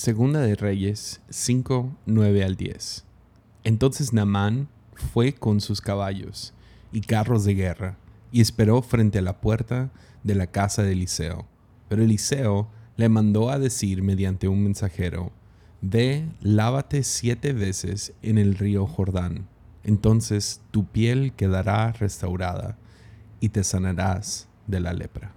Segunda de Reyes 5, 9 al 10. Entonces Naamán fue con sus caballos y carros de guerra y esperó frente a la puerta de la casa de Eliseo. Pero Eliseo le mandó a decir mediante un mensajero, Ve, lávate siete veces en el río Jordán, entonces tu piel quedará restaurada y te sanarás de la lepra.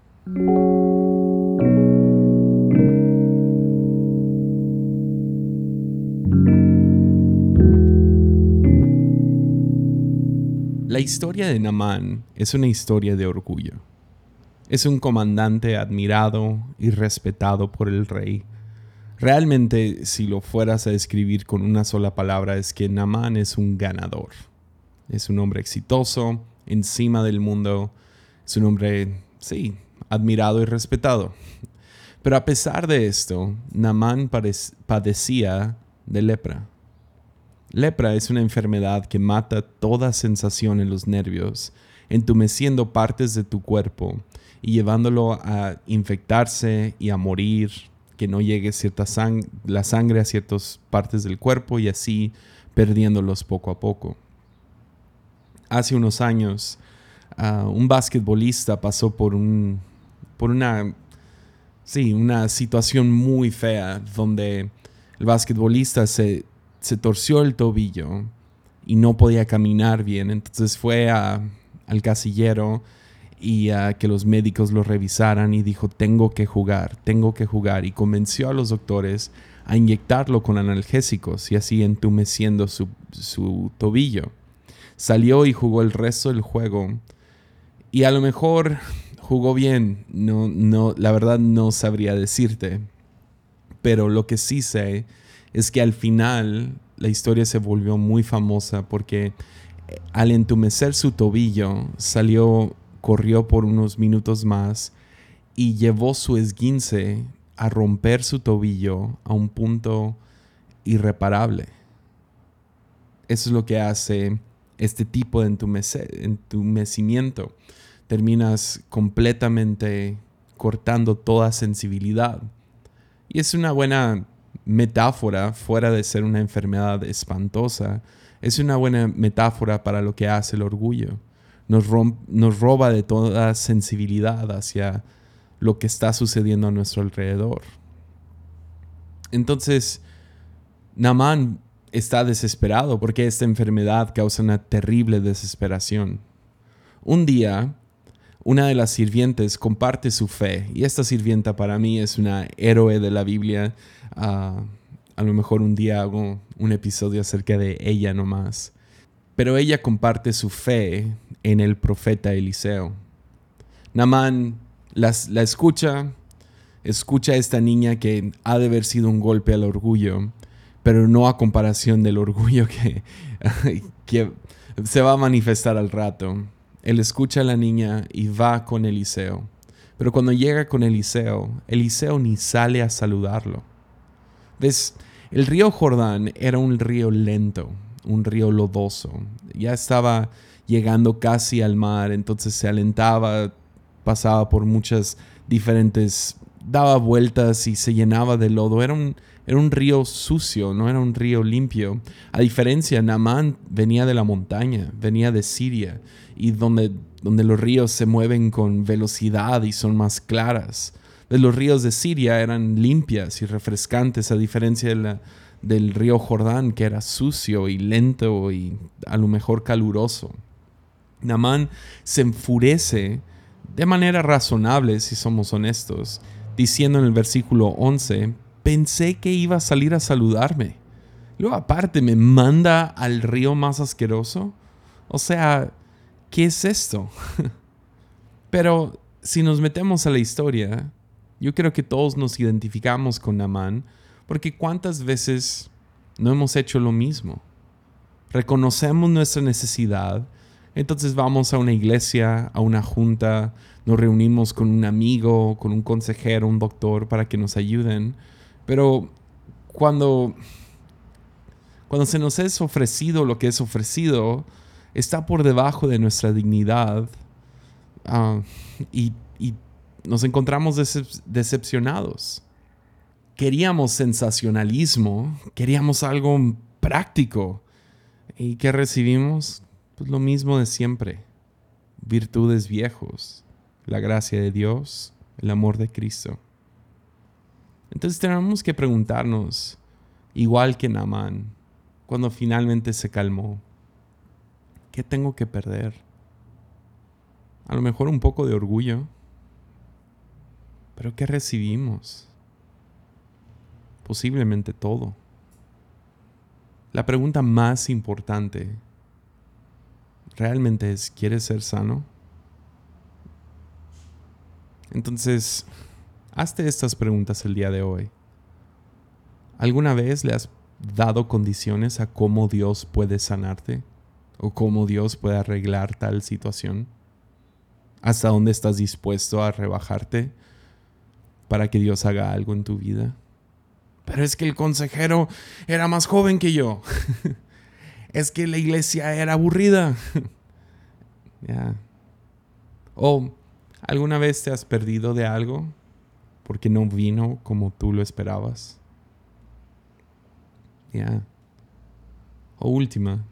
Historia de Namán es una historia de orgullo. Es un comandante admirado y respetado por el rey. Realmente, si lo fueras a describir con una sola palabra, es que Namán es un ganador. Es un hombre exitoso, encima del mundo. Es un hombre, sí, admirado y respetado. Pero a pesar de esto, Namán padecía de lepra. Lepra es una enfermedad que mata toda sensación en los nervios, entumeciendo partes de tu cuerpo y llevándolo a infectarse y a morir, que no llegue cierta la sangre a ciertas partes del cuerpo y así perdiéndolos poco a poco. Hace unos años, ah, un basquetbolista pasó por, un, por una, sí, una situación muy fea donde el basquetbolista se se torció el tobillo y no podía caminar bien. Entonces fue al casillero y a que los médicos lo revisaran y dijo, tengo que jugar, tengo que jugar. Y convenció a los doctores a inyectarlo con analgésicos y así entumeciendo su, su tobillo. Salió y jugó el resto del juego. Y a lo mejor jugó bien, no, no, la verdad no sabría decirte. Pero lo que sí sé es que al final la historia se volvió muy famosa porque eh, al entumecer su tobillo salió, corrió por unos minutos más y llevó su esguince a romper su tobillo a un punto irreparable. Eso es lo que hace este tipo de entumecimiento. Terminas completamente cortando toda sensibilidad. Y es una buena metáfora, fuera de ser una enfermedad espantosa, es una buena metáfora para lo que hace el orgullo. Nos, nos roba de toda sensibilidad hacia lo que está sucediendo a nuestro alrededor. Entonces, Naman está desesperado porque esta enfermedad causa una terrible desesperación. Un día, una de las sirvientes comparte su fe y esta sirvienta para mí es una héroe de la Biblia. Ah, a lo mejor un día hago un episodio acerca de ella nomás. Pero ella comparte su fe en el profeta Eliseo. Namán la escucha, escucha a esta niña que ha de haber sido un golpe al orgullo, pero no a comparación del orgullo que, que se va a manifestar al rato. Él escucha a la niña y va con Eliseo. Pero cuando llega con Eliseo, Eliseo ni sale a saludarlo. ¿Ves? El río Jordán era un río lento, un río lodoso. Ya estaba llegando casi al mar, entonces se alentaba, pasaba por muchas diferentes, daba vueltas y se llenaba de lodo. Era un, era un río sucio, no era un río limpio. A diferencia, Naamán venía de la montaña, venía de Siria, y donde, donde los ríos se mueven con velocidad y son más claras. Los ríos de Siria eran limpias y refrescantes, a diferencia del río Jordán, que era sucio y lento y a lo mejor caluroso. Naamán se enfurece de manera razonable, si somos honestos, diciendo en el versículo 11, pensé que iba a salir a saludarme. Luego aparte me manda al río más asqueroso. O sea, ¿qué es esto? Pero si nos metemos a la historia, yo creo que todos nos identificamos con Namán, porque cuántas veces no hemos hecho lo mismo. Reconocemos nuestra necesidad, entonces vamos a una iglesia, a una junta, nos reunimos con un amigo, con un consejero, un doctor para que nos ayuden pero cuando, cuando se nos es ofrecido lo que es ofrecido, está por debajo de nuestra dignidad ah, y, nos encontramos decepcionados. queríamos sensacionalismo, queríamos algo práctico. ¿Y qué recibimos? Pues lo mismo de siempre. Virtudes viejos, la gracia de Dios, el amor de Cristo. Entonces tenemos que preguntarnos, igual que Naamán, cuando finalmente se calmó, ¿qué tengo que perder? A lo mejor un poco de orgullo, pero ¿qué recibimos? Posiblemente todo. La pregunta más importante realmente es, ¿quieres ser sano? Entonces, hazte estas preguntas el día de hoy. ¿Alguna vez le has dado condiciones a cómo Dios puede sanarte? ¿O cómo Dios puede arreglar tal situación? ¿Hasta dónde estás dispuesto a rebajarte para que Dios haga algo en tu vida? Pero es que el consejero era más joven que yo. es que la iglesia era aburrida. Ya. ¿O alguna vez te has perdido de algo porque no vino como tú lo esperabas? O última,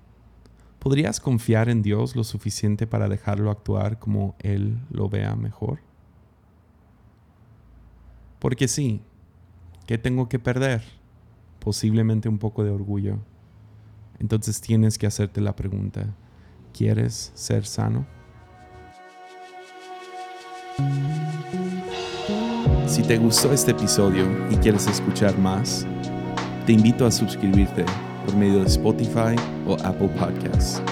¿podrías confiar en Dios lo suficiente para dejarlo actuar como Él lo vea mejor? Porque sí, ¿Qué tengo que perder? Posiblemente un poco de orgullo. Entonces tienes que hacerte la pregunta, ¿quieres ser sano? Si te gustó este episodio y quieres escuchar más, te invito a suscribirte por medio de Spotify o Apple Podcasts.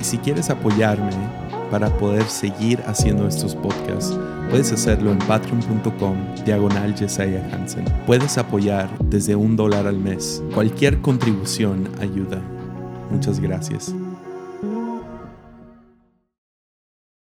Y si quieres apoyarme para poder seguir haciendo estos podcasts, puedes hacerlo en patreon.com diagonal Hansen. Puedes apoyar desde un dólar al mes. Cualquier contribución ayuda. Muchas gracias.